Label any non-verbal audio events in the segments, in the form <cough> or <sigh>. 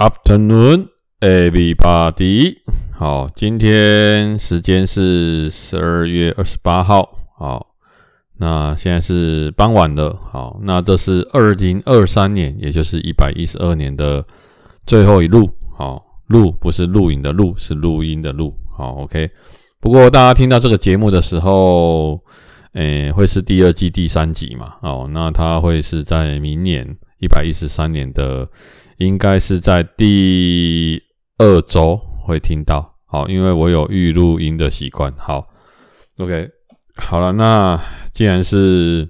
Afternoon, everybody。好，今天时间是十二月二十八号。好，那现在是傍晚了。好，那这是二零二三年，也就是一百一十二年的最后一录。好，录不是录影的录，是录音的录。好，OK。不过大家听到这个节目的时候，诶、会是第二季第三集嘛？哦，那它会是在明年一百一十三年的。应该是在第二周会听到，好，因为我有预录音的习惯。好，OK，好了，那既然是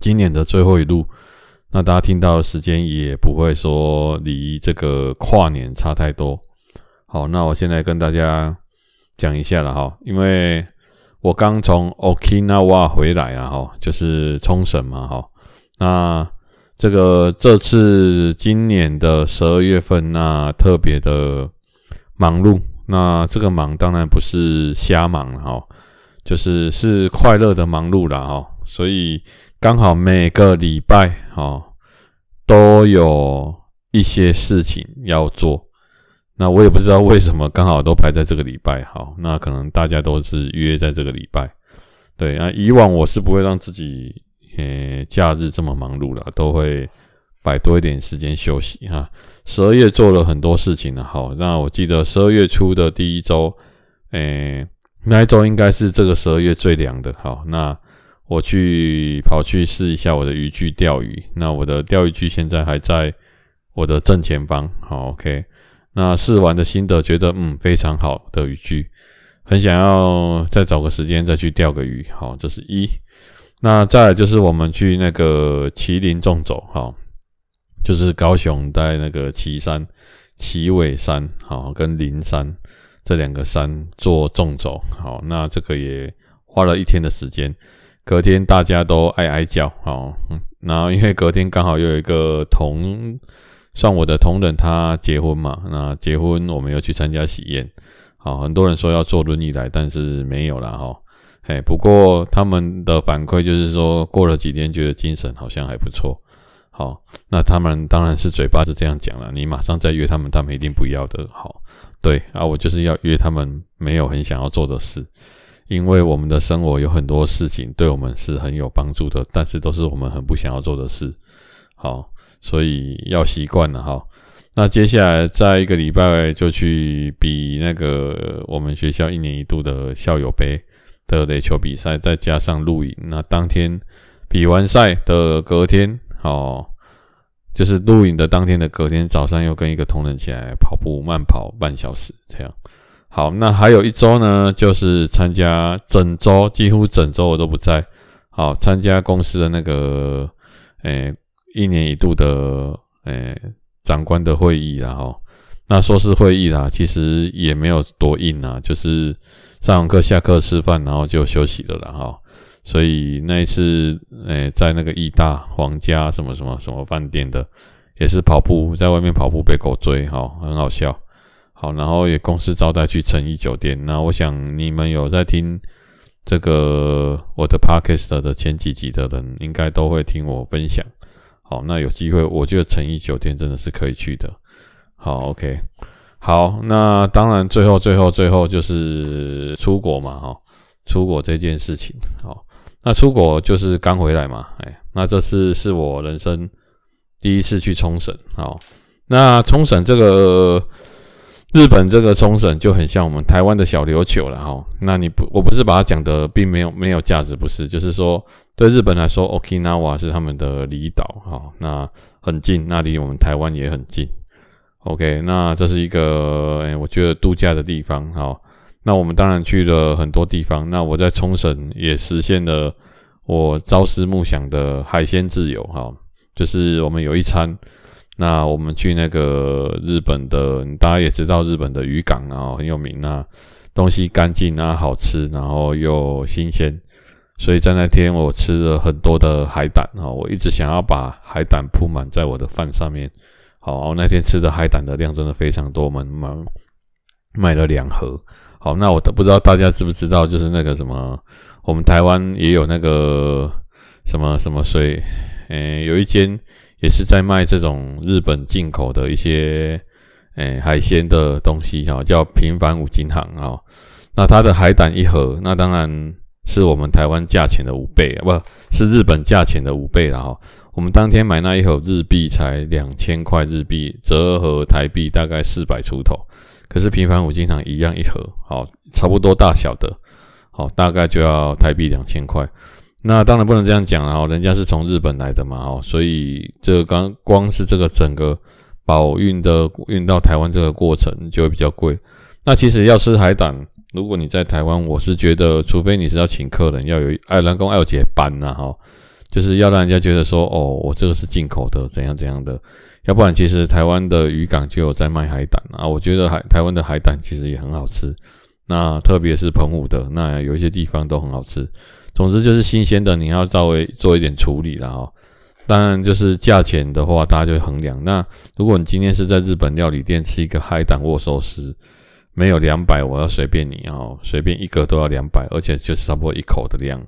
今年的最后一录，那大家听到的时间也不会说离这个跨年差太多。好，那我现在跟大家讲一下了哈，因为我刚从 Okinawa 回来啊，哈，就是冲绳嘛，哈，那。这个这次今年的十二月份，那特别的忙碌。那这个忙当然不是瞎忙哈，就是是快乐的忙碌啦哈。所以刚好每个礼拜哈都有一些事情要做。那我也不知道为什么刚好都排在这个礼拜。好，那可能大家都是约在这个礼拜。对啊，以往我是不会让自己。诶，假日这么忙碌了，都会摆多一点时间休息哈。十二月做了很多事情了，好，那我记得十二月初的第一周，诶，那一周应该是这个十二月最凉的。好，那我去跑去试一下我的渔具钓鱼，那我的钓鱼具现在还在我的正前方。好，OK，那试完的心得觉得嗯非常好的渔具，很想要再找个时间再去钓个鱼。好，这是一。那再来就是我们去那个麒麟纵走，哈，就是高雄在那个旗山、旗尾山，好，跟林山这两个山做纵走，好，那这个也花了一天的时间。隔天大家都哀哀叫，好，然后因为隔天刚好又有一个同算我的同仁他结婚嘛，那结婚我们又去参加喜宴，好，很多人说要坐轮椅来，但是没有了，哈。哎，不过他们的反馈就是说，过了几天觉得精神好像还不错。好，那他们当然是嘴巴是这样讲了，你马上再约他们，他们一定不要的。好，对啊，我就是要约他们没有很想要做的事，因为我们的生活有很多事情对我们是很有帮助的，但是都是我们很不想要做的事。好，所以要习惯了哈。那接下来再一个礼拜就去比那个我们学校一年一度的校友杯。的垒球比赛，再加上录影，那当天比完赛的隔天，哦，就是录影的当天的隔天早上，又跟一个同仁起来跑步，慢跑半小时，这样。好，那还有一周呢，就是参加整周，几乎整周我都不在。好，参加公司的那个，诶、一年一度的，诶、长官的会议，然后，那说是会议啦，其实也没有多硬啊，就是。上完课下课吃饭，然后就休息了啦哈。所以那一次，诶、在那个义大皇家什么什么什么饭店的，也是跑步，在外面跑步被狗追哈，很好笑。好，然后也公司招待去诚意酒店。那我想你们有在听这个我的 podcast 的前几集的人，应该都会听我分享。好，那有机会，我觉得诚意酒店真的是可以去的。好，OK。好，那当然，最后、最后、最后就是出国嘛，哈，出国这件事情，好，那出国就是刚回来嘛，哎，那这次是我人生第一次去冲绳，好，那冲绳这个日本这个冲绳就很像我们台湾的小琉球了，哈，那你不，我不是把它讲的并没有没有价值，不是，就是说对日本来说，Okinawa 是他们的离岛，哈，那很近，那离我们台湾也很近。OK，那这是一个，哎，我觉得度假的地方，好，那我们当然去了很多地方。那我在冲绳也实现了我朝思暮想的海鲜自由，哈，就是我们有一餐，那我们去那个日本的，大家也知道日本的渔港啊，很有名啊，东西干净啊，好吃，然后又新鲜，所以在那天我吃了很多的海胆啊，我一直想要把海胆铺满在我的饭上面。好，那天吃的海胆的量真的非常多，我们买买了两盒。好，那我都不知道大家知不知道，就是那个什么，我们台湾也有那个什么什么水，诶、有一间也是在卖这种日本进口的一些诶、海鲜的东西哈，叫平凡五金行哈。那它的海胆一盒，那当然是我们台湾价钱的五倍，不是日本价钱的五倍了哈。我们当天买那一盒日币才两千块日币，折合台币大概四百出头。可是平凡五金行一样一盒，好，差不多大小的，好，大概就要台币两千块。那当然不能这样讲了哈，人家是从日本来的嘛，哦，所以这刚光是这个整个保运的运到台湾这个过程就会比较贵。那其实要吃海胆，如果你在台湾，我是觉得，除非你是要请客人，要有爱兰公爱有节班呐，哈。就是要让人家觉得说，哦，我这个是进口的，怎样怎样的，要不然其实台湾的渔港就有在卖海胆啊。我觉得海台湾的海胆其实也很好吃，那特别是澎湖的，那有一些地方都很好吃。总之就是新鲜的，你要稍微做一点处理了哈。当然就是价钱的话，大家就衡量。那如果你今天是在日本料理店吃一个海胆握寿司，没有两百，我要随便你哦，随便一个都要两百，而且就是差不多一口的量。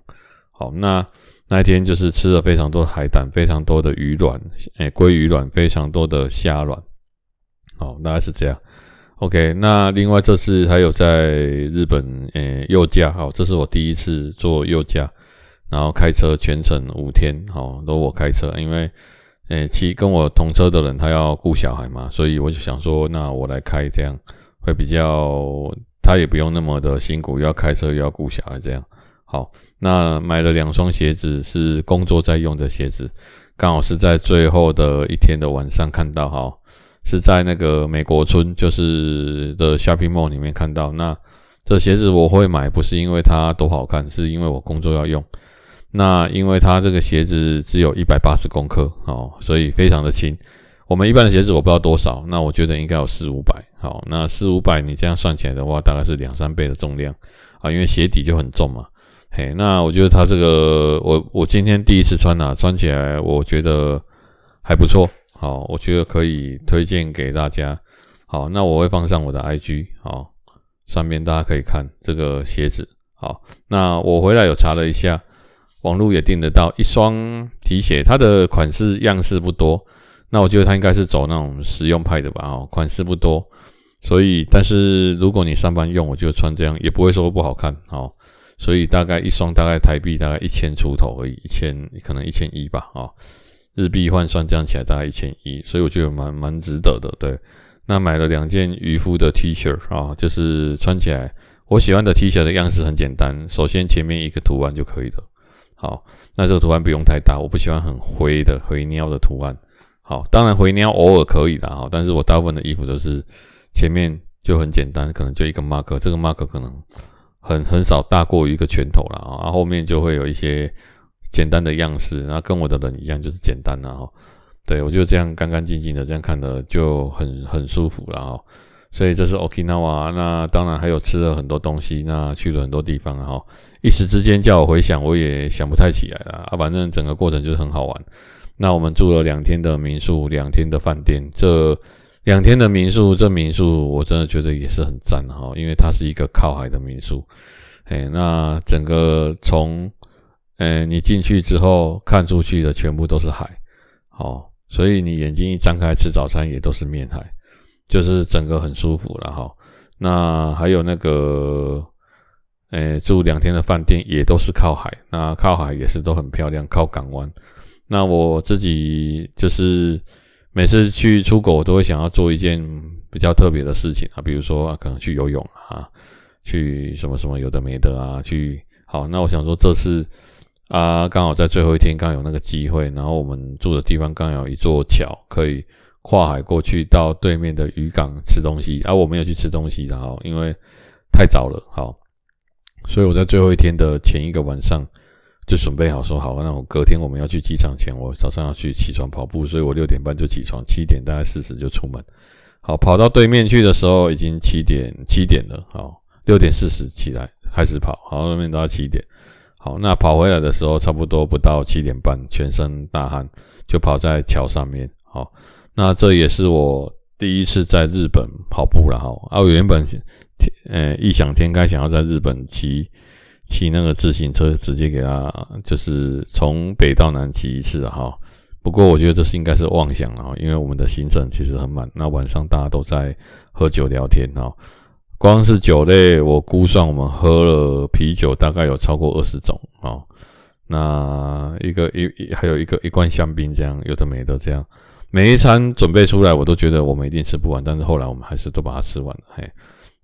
好，那。那一天就是吃了非常多的海胆，非常多的鱼卵，诶，鲑鱼卵，非常多的虾卵，好，大概是这样。OK，那另外这次还有在日本，诶，右驾，好，这是我第一次坐右驾，然后开车全程五天，好，都我开车，因为，诶，其跟我同车的人他要顾小孩嘛，所以我就想说，那我来开，这样会比较，他也不用那么的辛苦，要开车又要顾小孩，这样。好，那买了两双鞋子，是工作在用的鞋子，刚好是在最后的一天的晚上看到，哈，是在那个美国村，就是的 shopping mall 里面看到。那这鞋子我会买，不是因为它多好看，是因为我工作要用。那因为它这个鞋子只有一百八十公克，哦，所以非常的轻。我们一般的鞋子我不知道多少，那我觉得应该有四五百。好，那四五百你这样算起来的话，大概是两三倍的重量啊，因为鞋底就很重嘛。嘿，那我觉得它这个，我我今天第一次穿啊，穿起来我觉得还不错，好，我觉得可以推荐给大家。好，那我会放上我的 IG，好，上面大家可以看这个鞋子。好，那我回来有查了一下，网络也订得到一双皮鞋，它的款式样式不多，那我觉得它应该是走那种实用派的吧，哦，款式不多，所以但是如果你上班用，我就穿这样也不会说不好看，好。所以大概一双大概台币大概一千出头而已，一千可能一千一吧，啊，日币换算这样起来大概一千一，所以我觉得蛮蛮值得的。对，那买了两件渔夫的 T 恤啊，就是穿起来我喜欢的 T 恤的样式很简单，首先前面一个图案就可以了。好，那这个图案不用太大，我不喜欢很灰的灰尿的图案。好，当然灰尿偶尔可以的啊，但是我大部分的衣服都是前面就很简单，可能就一个 mark，这个 mark 可能。很很少大过于一个拳头了啊，后面就会有一些简单的样式，然后跟我的人一样，就是简单的哈。对，我就这样干干净净的这样看的就很很舒服了哈。所以这是 Okinawa，那当然还有吃了很多东西，那去了很多地方哈。一时之间叫我回想，我也想不太起来了啊。反正整个过程就是很好玩。那我们住了两天的民宿，两天的饭店，这。两天的民宿，这民宿我真的觉得也是很赞哈，因为它是一个靠海的民宿。哎，那整个从，呃，你进去之后看出去的全部都是海，好，所以你眼睛一张开吃早餐也都是面海，就是整个很舒服了哈。那还有那个，呃，住两天的饭店也都是靠海，那靠海也是都很漂亮，靠港湾。那我自己就是。每次去出国，我都会想要做一件比较特别的事情啊，比如说啊，可能去游泳啊，去什么什么有的没的啊，去好。那我想说这次啊，刚好在最后一天，刚有那个机会，然后我们住的地方刚有一座桥，可以跨海过去到对面的渔港吃东西。啊，我没有去吃东西，然后因为太早了，好，所以我在最后一天的前一个晚上。就准备好说好，那我隔天我们要去机场前，我早上要去起床跑步，所以我六点半就起床，七点大概四十就出门。好，跑到对面去的时候已经七点七点了。好，六点四十起来开始跑，好，那边到七点。好，那跑回来的时候差不多不到七点半，全身大汗，就跑在桥上面。好，那这也是我第一次在日本跑步了。哈，啊，我原本呃异想天开想要在日本骑。骑那个自行车，直接给他就是从北到南骑一次哈，不过我觉得这是应该是妄想啊，因为我们的行程其实很满，那晚上大家都在喝酒聊天哈。光是酒类，我估算我们喝了啤酒大概有超过二十种啊。那一个一还有一个一罐香槟，这样有的没的这样，每一餐准备出来，我都觉得我们一定吃不完，但是后来我们还是都把它吃完了。嘿，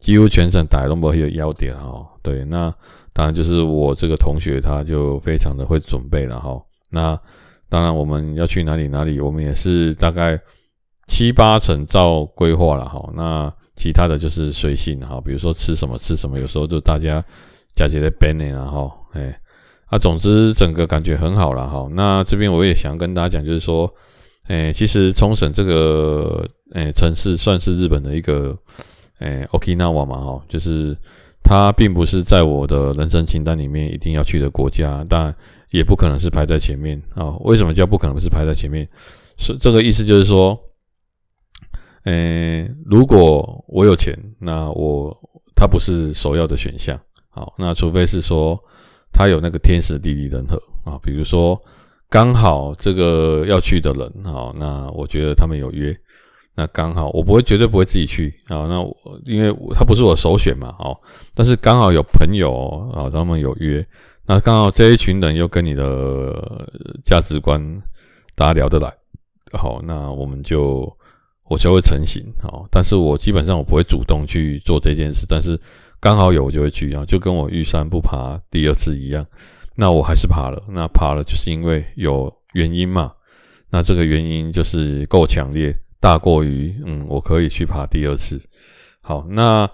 几乎全程打都没有要点哈。对，那当然就是我这个同学他就非常的会准备了哈。那当然我们要去哪里哪里，我们也是大概七八成照规划了哈。那其他的就是随性哈，比如说吃什么吃什么，有时候就大家假节的 banner 然后哎，啊，总之整个感觉很好了哈。那这边我也想跟大家讲，就是说，哎，其实冲绳这个哎城市算是日本的一个哎 Okinawa 嘛哈，就是它并不是在我的人生清单里面一定要去的国家，但也不可能是排在前面啊。为什么叫不可能是排在前面？是这个意思，就是说。诶、如果我有钱，那我它不是首要的选项。好，那除非是说它有那个天时地利人和啊，比如说刚好这个要去的人，好，那我觉得他们有约，那刚好我不会绝对不会自己去啊。那我因为他不是我首选嘛，哦，但是刚好有朋友啊，他们有约，那刚好这一群人又跟你的价值观大家聊得来，好，那我们就。我就会成型，好，但是我基本上我不会主动去做这件事，但是刚好有我就会去啊，就跟我遇山不爬第二次一样，那我还是爬了，那爬了就是因为有原因嘛，那这个原因就是够强烈，大过于嗯我可以去爬第二次，好，那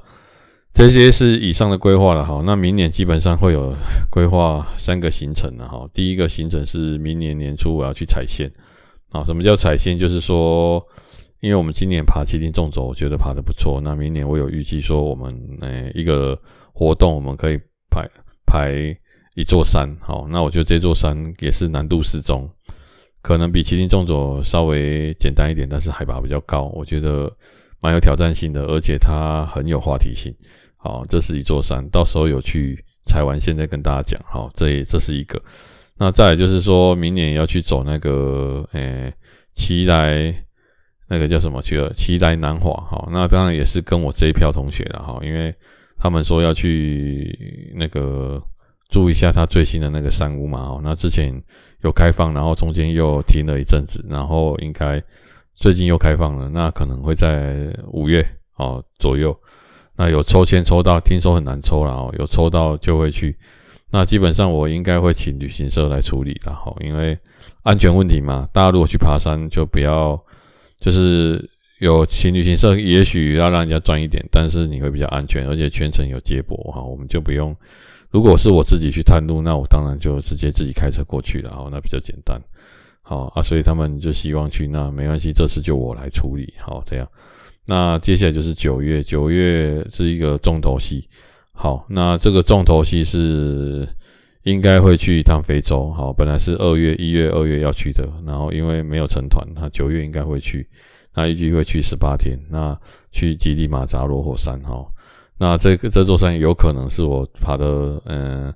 这些是以上的规划了，哈，那明年基本上会有规划三个行程了，哈，第一个行程是明年年初我要去踩线，啊，什么叫踩线？就是说。因为我们今年爬旗津纵走，我觉得爬得不错。那明年我有预计说，我们诶、一个活动，我们可以排排一座山。好，那我觉得这座山也是难度适中，可能比麒麟纵走稍微简单一点，但是海拔比较高，我觉得蛮有挑战性的，而且它很有话题性。好，这是一座山，到时候有去踩完，现在跟大家讲。好，这这是一个。那再就是说明年要去走那个诶奇莱。那个叫什么去了？奇莱南华，好，那当然也是跟我这一票同学的哈，因为他们说要去那个住一下他最新的那个山屋嘛，哦，那之前有开放，然后中间又停了一阵子，然后应该最近又开放了，那可能会在五月哦左右，那有抽签抽到，听说很难抽了哦，有抽到就会去，那基本上我应该会请旅行社来处理了哈，因为安全问题嘛，大家如果去爬山就不要。就是有请旅行社，也许要让人家赚一点，但是你会比较安全，而且全程有接驳哈，我们就不用。如果是我自己去探路，那我当然就直接自己开车过去了，好，那比较简单。好啊，所以他们就希望去，那没关系，这次就我来处理，好，这样。那接下来就是九月，九月是一个重头戏，好，那这个重头戏是。应该会去一趟非洲，好，本来是二月、一月、二月要去的，然后因为没有成团，他九月应该会去，那预计会去十八天，那去吉力马扎罗火山，哈，那这个这座山有可能是我爬的，嗯，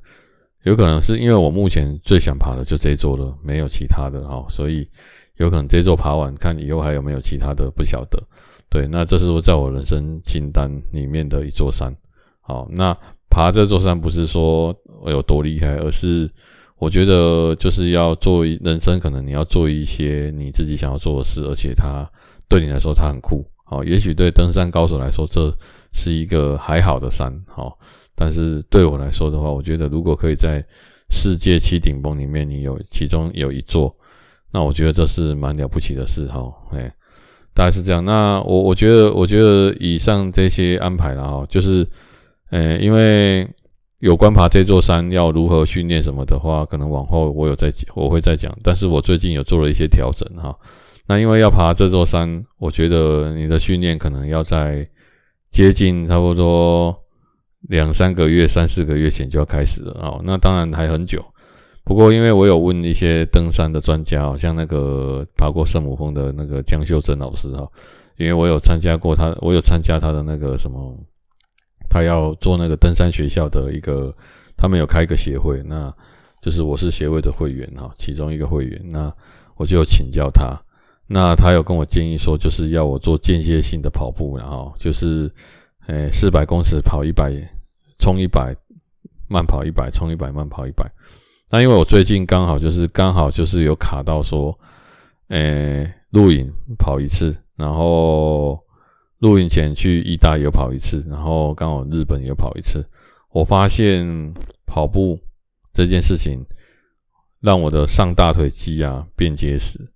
有可能是因为我目前最想爬的就这座了，没有其他的，哈，所以有可能这座爬完，看以后还有没有其他的，不晓得，对，那这是我在我人生清单里面的一座山，好，那。爬这座山不是说有多厉害，而是我觉得就是要做人生，可能你要做一些你自己想要做的事，而且它对你来说它很酷。好，也许对登山高手来说这是一个还好的山，好，但是对我来说的话，我觉得如果可以在世界七顶峰里面你有其中有一座，那我觉得这是蛮了不起的事，哈，哎，大概是这样。那我我觉得我觉得以上这些安排了哈，就是。呃，因为有关爬这座山要如何训练什么的话，可能往后我有在，我会再讲。但是我最近有做了一些调整哈。那因为要爬这座山，我觉得你的训练可能要在接近差不多两三个月、三四个月前就要开始了啊。那当然还很久。不过因为我有问一些登山的专家，像那个爬过圣母峰的那个江秀珍老师哈，因为我有参加过他，我有参加他的那个什么。他要做那个登山学校的一个，他们有开一个协会，那就是我是协会的会员哈，其中一个会员。那我就请教他。那他有跟我建议说，就是要我做间歇性的跑步，然后就是，诶，四百公尺跑一百，冲一百，慢跑一百，冲一百，慢跑一百。那因为我最近刚好就是刚好就是有卡到说，诶，录影跑一次，然后录影前去意大有跑一次，然后刚好日本也跑一次。我发现跑步这件事情让我的上大腿肌啊变结实。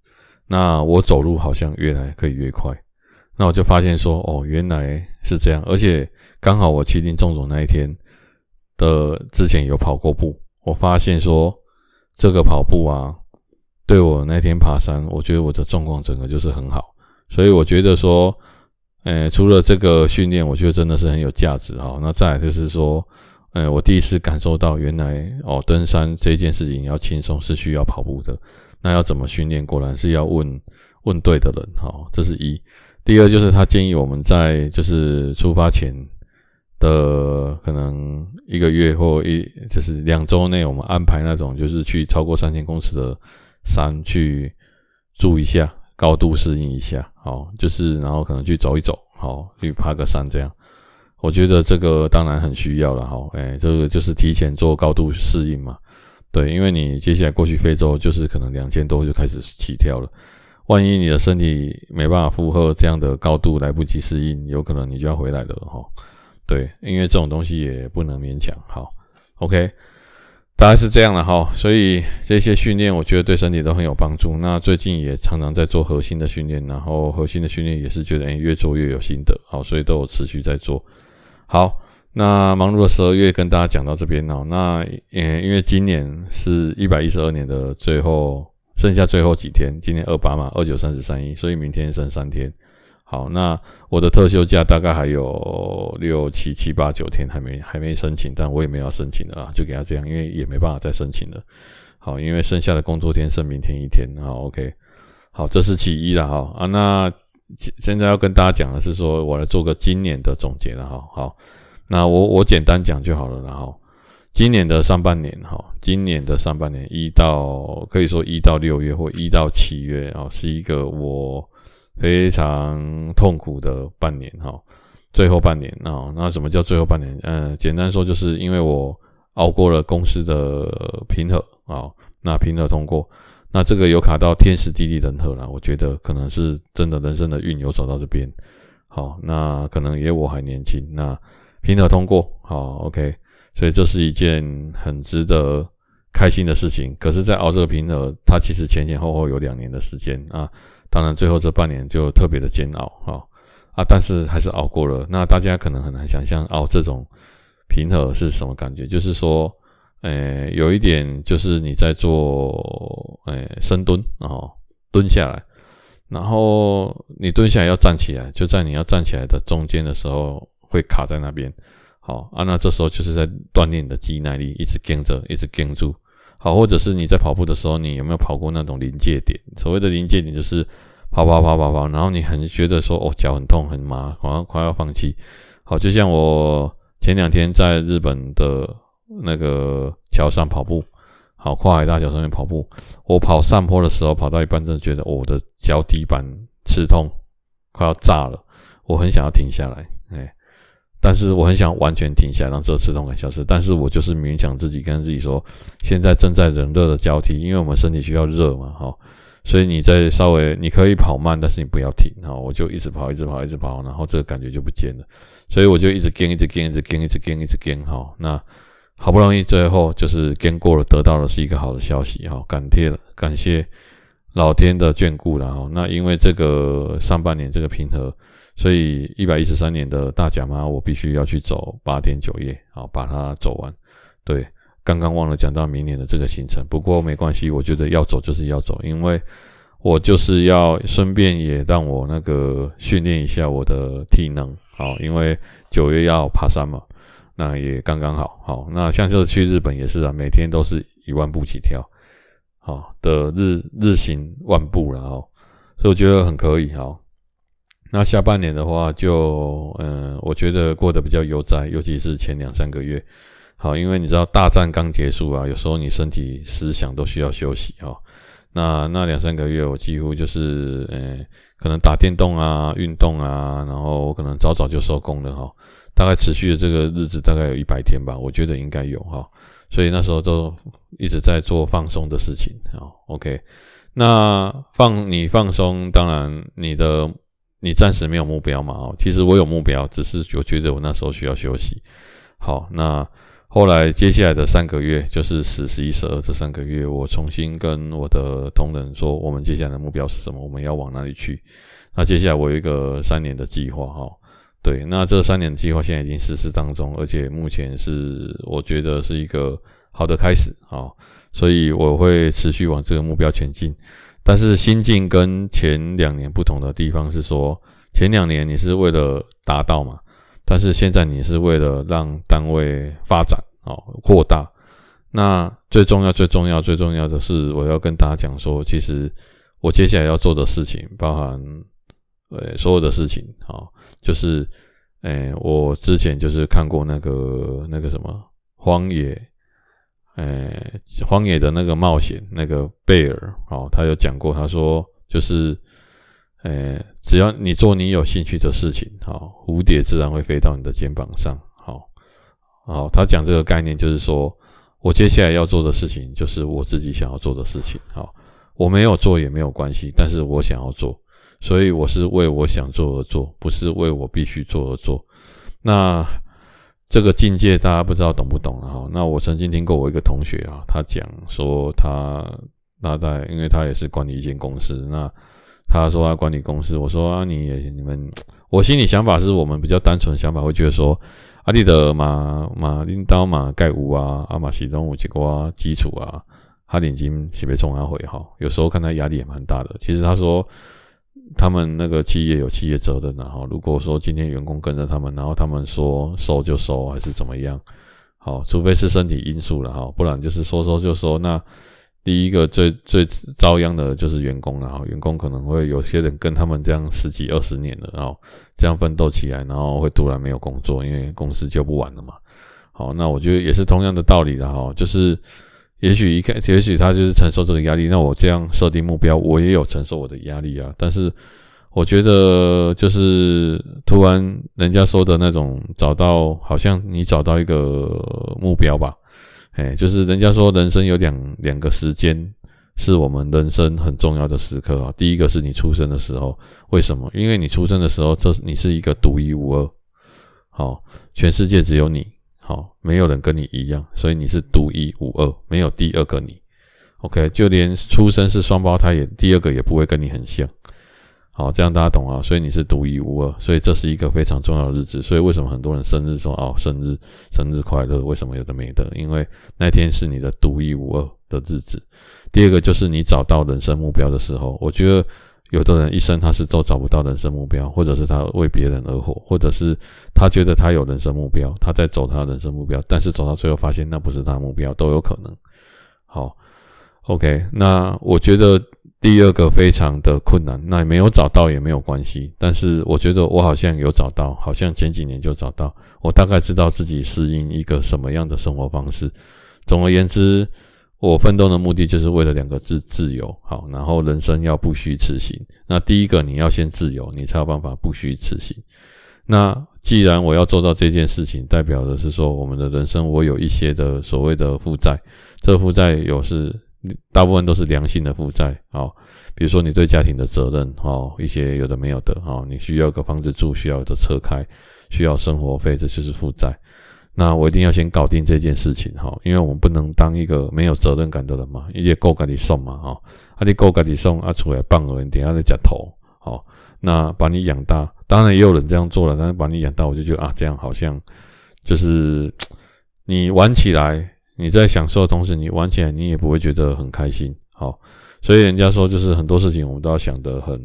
那我走路好像越来可以越快，那我就发现说，哦，原来是这样，而且刚好我麒麟纵走那一天的之前有跑过步，我发现说这个跑步啊，对我那天爬山，我觉得我的状况整个就是很好，所以我觉得说，呃，除了这个训练，我觉得真的是很有价值哈。那再就是说，呃，我第一次感受到原来哦，登山这件事情要轻松是需要跑步的。那要怎么训练？果然是要问问对的人，哈，这是一。第二就是他建议我们在就是出发前的可能一个月或一就是两周内，我们安排那种就是去超过三千公尺的山去住一下，高度适应一下，好，就是然后可能去走一走，好，去爬个山这样。我觉得这个当然很需要了，哈，哎，这个就是提前做高度适应嘛。对，因为你接下来过去非洲，就是可能两千多就开始起跳了。万一你的身体没办法负荷这样的高度，来不及适应，有可能你就要回来了哈。对，因为这种东西也不能勉强。好，OK，大概是这样了哈。所以这些训练，我觉得对身体都很有帮助。那最近也常常在做核心的训练，然后核心的训练也是觉得，哎，越做越有心得。好，所以都有持续在做。好。那忙碌的十二月跟大家讲到这边哦。那嗯，因为今年是一百一十二年的最后，剩下最后几天，今年二八嘛，二九三十三一，所以明天剩三天。好，那我的特休假大概还有六七七八九天还没还没申请，但我也没有申请的啊，就给他这样，因为也没办法再申请了。好，因为剩下的工作天剩明天一天。好，OK，好，这是其一了哈啊。那现在要跟大家讲的是说，我来做个今年的总结了哈。好。那我我简单讲就好了，然后今年的上半年哈，今年的上半年一到可以说一到六月或一到七月啊，是一个我非常痛苦的半年哈，最后半年啊，那什么叫最后半年？嗯，简单说就是因为我熬过了公司的平核啊，那平核通过，那这个有卡到天时地利人和了，我觉得可能是真的人生的运有走到这边，好，那可能也我还年轻那。平和通过，好，OK，所以这是一件很值得开心的事情。可是，在熬这个平和，它其实前前后后有两年的时间啊。当然，最后这半年就特别的煎熬，哈啊，但是还是熬过了。那大家可能很难想象，熬这种平和是什么感觉？就是说，诶，有一点就是你在做，诶，深蹲啊，蹲下来，然后你蹲下来要站起来，就在你要站起来的中间的时候。会卡在那边，好啊，那这时候就是在锻炼你的肌耐力，一直跟着，一直跟住，好，或者是你在跑步的时候，你有没有跑过那种临界点？所谓的临界点就是跑跑跑跑跑，然后你很觉得说哦，脚很痛很麻，好像快要放弃。好，就像我前两天在日本的那个桥上跑步，好，跨海大桥上面跑步，我跑上坡的时候，跑到一半，真的觉得我的脚底板刺痛，快要炸了，我很想要停下来，但是我很想完全停下来，让这个刺痛感消失。但是我就是勉强自己，跟自己说，现在正在冷热的交替，因为我们身体需要热嘛，哈。所以你再稍微，你可以跑慢，但是你不要停，哈。我就一直跑，一直跑，一直跑，然后这个感觉就不见了。所以我就一直跟，一直跟，一直跟，一直跟，一直跟，哈。那好不容易最后就是跟过了，得到的是一个好的消息，哈。感谢感谢老天的眷顾了，哈。那因为这个上半年这个平和。所以一百一十三年的大甲妈，我必须要去走八天九夜，好把它走完。对，刚刚忘了讲到明年的这个行程，不过没关系，我觉得要走就是要走，因为我就是要顺便也让我那个训练一下我的体能，好，因为九月要爬山嘛，那也刚刚好，好，那像这次去日本也是啊，每天都是一万步起跳，好的日日行万步，然后所以我觉得很可以，好。那下半年的话就，嗯，我觉得过得比较悠哉，尤其是前两三个月。好，因为你知道大战刚结束啊，有时候你身体思想都需要休息哈。那那两三个月，我几乎就是，呃、欸，可能打电动啊，运动啊，然后可能早早就收工了哈。大概持续的这个日子大概有一百天吧，我觉得应该有哈。所以那时候都一直在做放松的事情啊。OK，那放你放松，当然你的你暂时没有目标嘛。哦，其实我有目标，只是我觉得我那时候需要休息。好，那。后来接下来的三个月，就是十、十一、十二这三个月，我重新跟我的同仁说，我们接下来的目标是什么？我们要往哪里去？那接下来我有一个三年的计划，哈，对，那这三年的计划现在已经实施当中，而且目前是我觉得是一个好的开始，啊，所以我会持续往这个目标前进。但是心境跟前两年不同的地方是说，前两年你是为了达到嘛？但是现在你是为了让单位发展，哦，扩大。那最重要、最重要、最重要的是，我要跟大家讲说，其实我接下来要做的事情，包含呃所有的事情，哦，就是，诶，我之前就是看过那个那个什么荒野，诶，荒野的那个冒险，那个贝尔，哦，他有讲过，他说就是。呃，只要你做你有兴趣的事情，好，蝴蝶自然会飞到你的肩膀上。好，好，他讲这个概念就是说，我接下来要做的事情就是我自己想要做的事情。好，我没有做也没有关系，但是我想要做，所以我是为我想做而做，不是为我必须做而做。那这个境界大家不知道懂不懂啊？那我曾经听过我一个同学啊，他讲说他那在，因为他也是管理一间公司，那。他说他管理公司，我说啊，你你们，我心里想法是我们比较单纯的想法，会觉得说，阿里的马马领导马盖乌啊，阿马西东武结果基础啊，他眼睛是被冲阿回哈，有时候看他压力也蛮大的。其实他说，他们那个企业有企业责任，然后如果说今天员工跟着他们，然后他们说收就收，还是怎么样，好，除非是身体因素了哈，不然就是说收就收那。第一个最最遭殃的就是员工了哈，员工可能会有些人跟他们这样十几二十年了，然后这样奋斗起来，然后会突然没有工作，因为公司救不完了嘛。好，那我觉得也是同样的道理的哈，就是也许一看，也许他就是承受这个压力，那我这样设定目标，我也有承受我的压力啊。但是我觉得就是突然人家说的那种找到，好像你找到一个目标吧。哎，就是人家说人生有两两个时间是我们人生很重要的时刻啊。第一个是你出生的时候，为什么？因为你出生的时候，这你是一个独一无二，好，全世界只有你，好，没有人跟你一样，所以你是独一无二，没有第二个你。OK，就连出生是双胞胎也，第二个也不会跟你很像。好，这样大家懂啊，所以你是独一无二，所以这是一个非常重要的日子。所以为什么很多人生日说哦，生日生日快乐？为什么有的没的？因为那天是你的独一无二的日子。第二个就是你找到人生目标的时候，我觉得有的人一生他是都找不到人生目标，或者是他为别人而活，或者是他觉得他有人生目标，他在走他的人生目标，但是走到最后发现那不是他目标，都有可能。好，OK，那我觉得。第二个非常的困难，那没有找到也没有关系。但是我觉得我好像有找到，好像前几年就找到。我大概知道自己适应一个什么样的生活方式。总而言之，我奋斗的目的就是为了两个字：自由。好，然后人生要不虚此行。那第一个你要先自由，你才有办法不虚此行。那既然我要做到这件事情，代表的是说我们的人生我有一些的所谓的负债，这负债有是。大部分都是良性的负债，哦，比如说你对家庭的责任，哦，一些有的没有的，哦，你需要个房子住，需要的车开，需要生活费，这就是负债。那我一定要先搞定这件事情，哈，因为我们不能当一个没有责任感的人嘛，一些够给你送嘛，哈，啊，你够给你送，啊，出来棒了，你等下再夹头，好，那把你养大，当然也有人这样做了，但是把你养大，我就觉得啊，这样好像就是 <tsk> 你玩起来。你在享受的同时，你玩起来你也不会觉得很开心，好，所以人家说就是很多事情我们都要想得很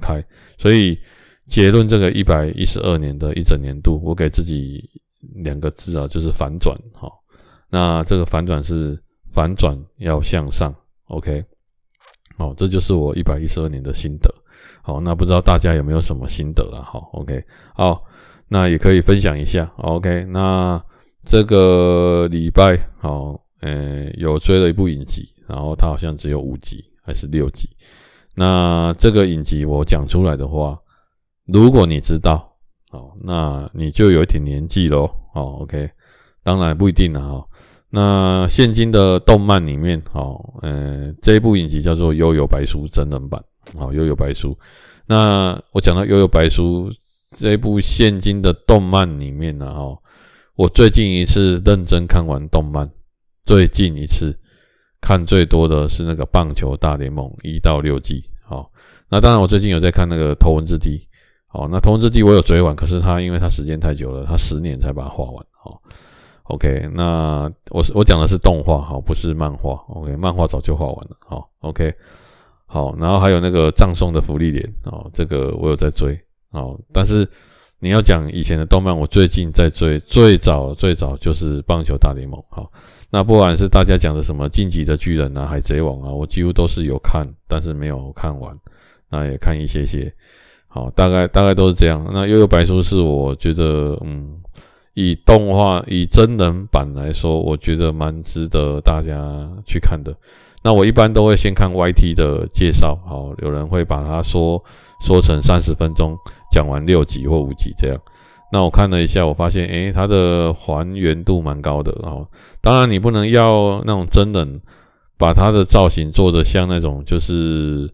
开，所以结论这个一百一十二年的一整年度，我给自己两个字啊，就是反转，好，那这个反转是反转要向上，OK，好，这就是我一百一十二年的心得，好，那不知道大家有没有什么心得了，好，OK，好，那也可以分享一下，OK，那。这个礼拜好，呃，有追了一部影集，然后它好像只有五集，还是六集？那这个影集我讲出来的话，如果你知道哦，那你就有一点年纪喽哦。OK，当然不一定了哈。那现今的动漫里面，哦，呃，这一部影集叫做《幽游白书》真人版，哦，《幽游白书》。那我讲到《幽游白书》这一部现今的动漫里面呢，哈，我最近一次认真看完动漫，最近一次看最多的是那个《棒球大联盟》一到六季，好，那当然我最近有在看那个《头文字 D》，好，那《头文字 D》我有追完，可是它因为它时间太久了，它十年才把它画完，好。OK，那我是我讲的是动画，好，不是漫画。OK，漫画早就画完了，好，OK，好，然后还有那个葬送的芙莉莲，哦，这个我有在追，哦，但是你要讲以前的动漫，我最近在追，最早最早就是棒球大联盟，好，那不管是大家讲的什么进击的巨人啊、海贼王啊，我几乎都是有看，但是没有看完，那也看一些些，好，大概大概都是这样。那幽游白书是我觉得，嗯。以动画、以真人版来说，我觉得蛮值得大家去看的。那我一般都会先看 YT 的介绍，好，有人会把它说说成三十分钟讲完六集或五集这样。那我看了一下，我发现，诶，它的还原度蛮高的哦。当然，你不能要那种真人把它的造型做得像那种，就是，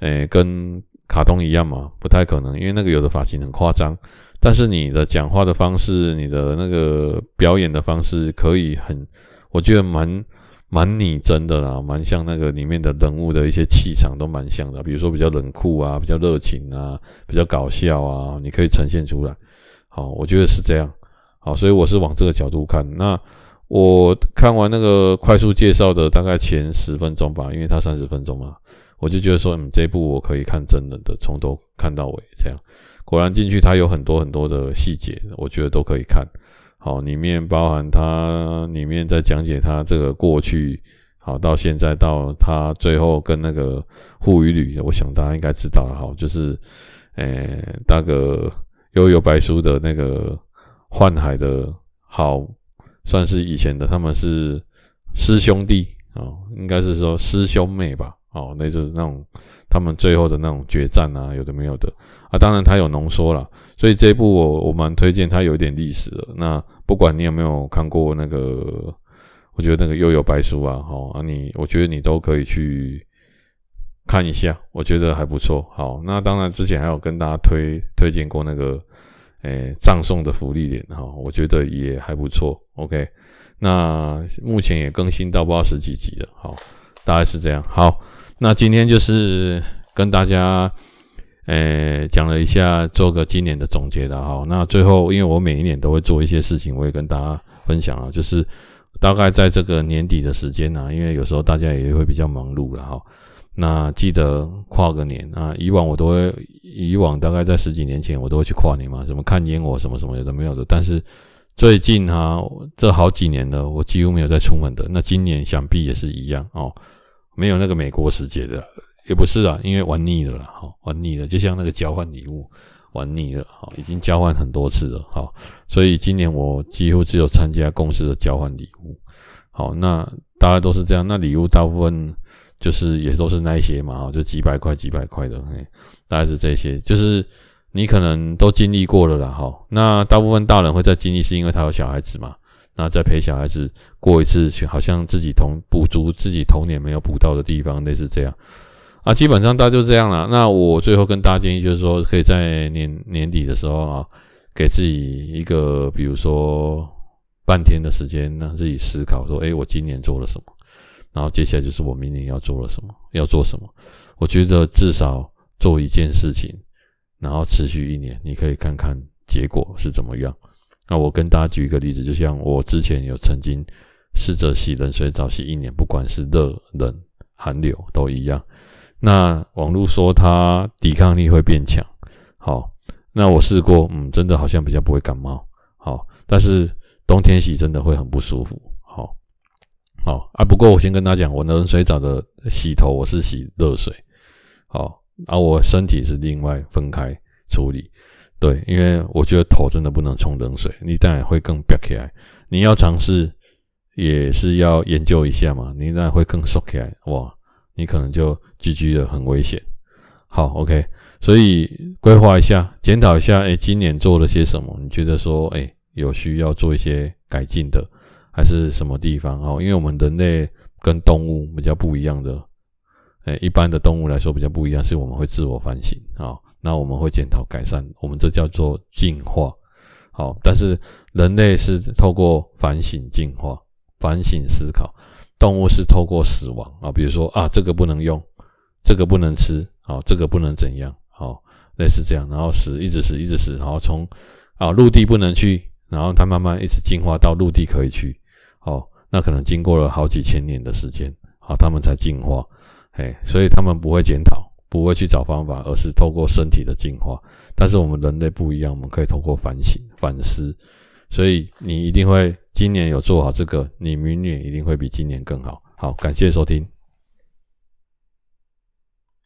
诶，跟卡通一样嘛，不太可能，因为那个有的发型很夸张。但是你的讲话的方式，你的那个表演的方式，可以很，我觉得蛮蛮拟真的啦，蛮像那个里面的人物的一些气场都蛮像的，比如说比较冷酷啊，比较热情啊，比较搞笑啊，你可以呈现出来。好，我觉得是这样。好，所以我是往这个角度看。那我看完那个快速介绍的大概前十分钟吧，因为它三十分钟嘛，我就觉得说，嗯，这一部我可以看真人的，从头看到尾这样。果然进去，它有很多很多的细节，我觉得都可以看。好，里面包含它里面在讲解它这个过去，好到现在到它最后跟那个护羽旅，我想大家应该知道了。好，就是诶、欸、那个幽游白书的那个幻海的，好算是以前的，他们是师兄弟啊，应该是说师兄妹吧。哦，那就是那种他们最后的那种决战啊，有的没有的啊。当然他有浓缩了，所以这一部我我蛮推荐，它有一点历史的。那不管你有没有看过那个，我觉得那个幽游白书啊，好啊，你我觉得你都可以去看一下，我觉得还不错。好，那当然之前还有跟大家推推荐过那个，诶，葬送的芙莉莲哈，我觉得也还不错。OK，那目前也更新到不知道十几集了，好，大概是这样。好。那今天就是跟大家，呃，讲了一下，做个今年的总结的哈。那最后，因为我每一年都会做一些事情，我也跟大家分享啊，就是大概在这个年底的时间呢，因为有时候大家也会比较忙碌了哈。那记得跨个年啊，以往我都会，以往大概在十几年前我都会去跨年嘛，什么看烟火什么什么有的没有的。但是最近哈，这好几年了，我几乎没有再出门的。那今年想必也是一样哦。没有那个美国时节的，也不是啊，因为玩腻了啦，好玩腻了，就像那个交换礼物，玩腻了，好，已经交换很多次了，好，所以今年我几乎只有参加公司的交换礼物，好，那大家都是这样，那礼物大部分就是也都是那一些嘛，就几百块几百块的，嘿，大概是这些，就是你可能都经历过了啦，哈，那大部分大人会在经历，是因为他有小孩子嘛。那再陪小孩子过一次，好像自己童补足自己童年没有补到的地方，类似这样啊。基本上大家就这样了。那我最后跟大家建议就是说，可以在年年底的时候啊，给自己一个，比如说半天的时间，让自己思考说，诶，我今年做了什么？然后接下来就是我明年要做了什么，要做什么？我觉得至少做一件事情，然后持续一年，你可以看看结果是怎么样。那我跟大家举一个例子，就像我之前有曾经试着洗冷水澡洗一年，不管是热、冷、寒流都一样。那网络说它抵抗力会变强，好，那我试过，嗯，真的好像比较不会感冒，好，但是冬天洗真的会很不舒服，好，好啊。不过我先跟大家讲，我冷水澡的洗头我是洗热水，好，而我身体是另外分开处理。对，因为我觉得头真的不能冲冷水，你当然会更瘪起来。你要尝试，也是要研究一下嘛，你当然会更缩起来。哇，你可能就 GG 了，很危险。好，OK，所以规划一下，检讨一下，哎，今年做了些什么？你觉得说，哎，有需要做一些改进的，还是什么地方？哦，因为我们人类跟动物比较不一样的，哎，一般的动物来说比较不一样，是我们会自我反省啊，那我们会检讨改善，我们这叫做进化。好，但是人类是透过反省进化，反省思考；动物是透过死亡。啊，比如说啊，这个不能用，这个不能吃，好，这个不能怎样，好，类似这样，然后死，一直死，一直死，然后从啊陆地不能去，然后它慢慢一直进化到陆地可以去，好，那可能经过了好几千年的时间，好，他们才进化，哎，所以他们不会检讨。不会去找方法，而是透过身体的进化。但是我们人类不一样，我们可以透过反省、反思。所以你一定会今年有做好这个，你明年一定会比今年更好。好，感谢收听。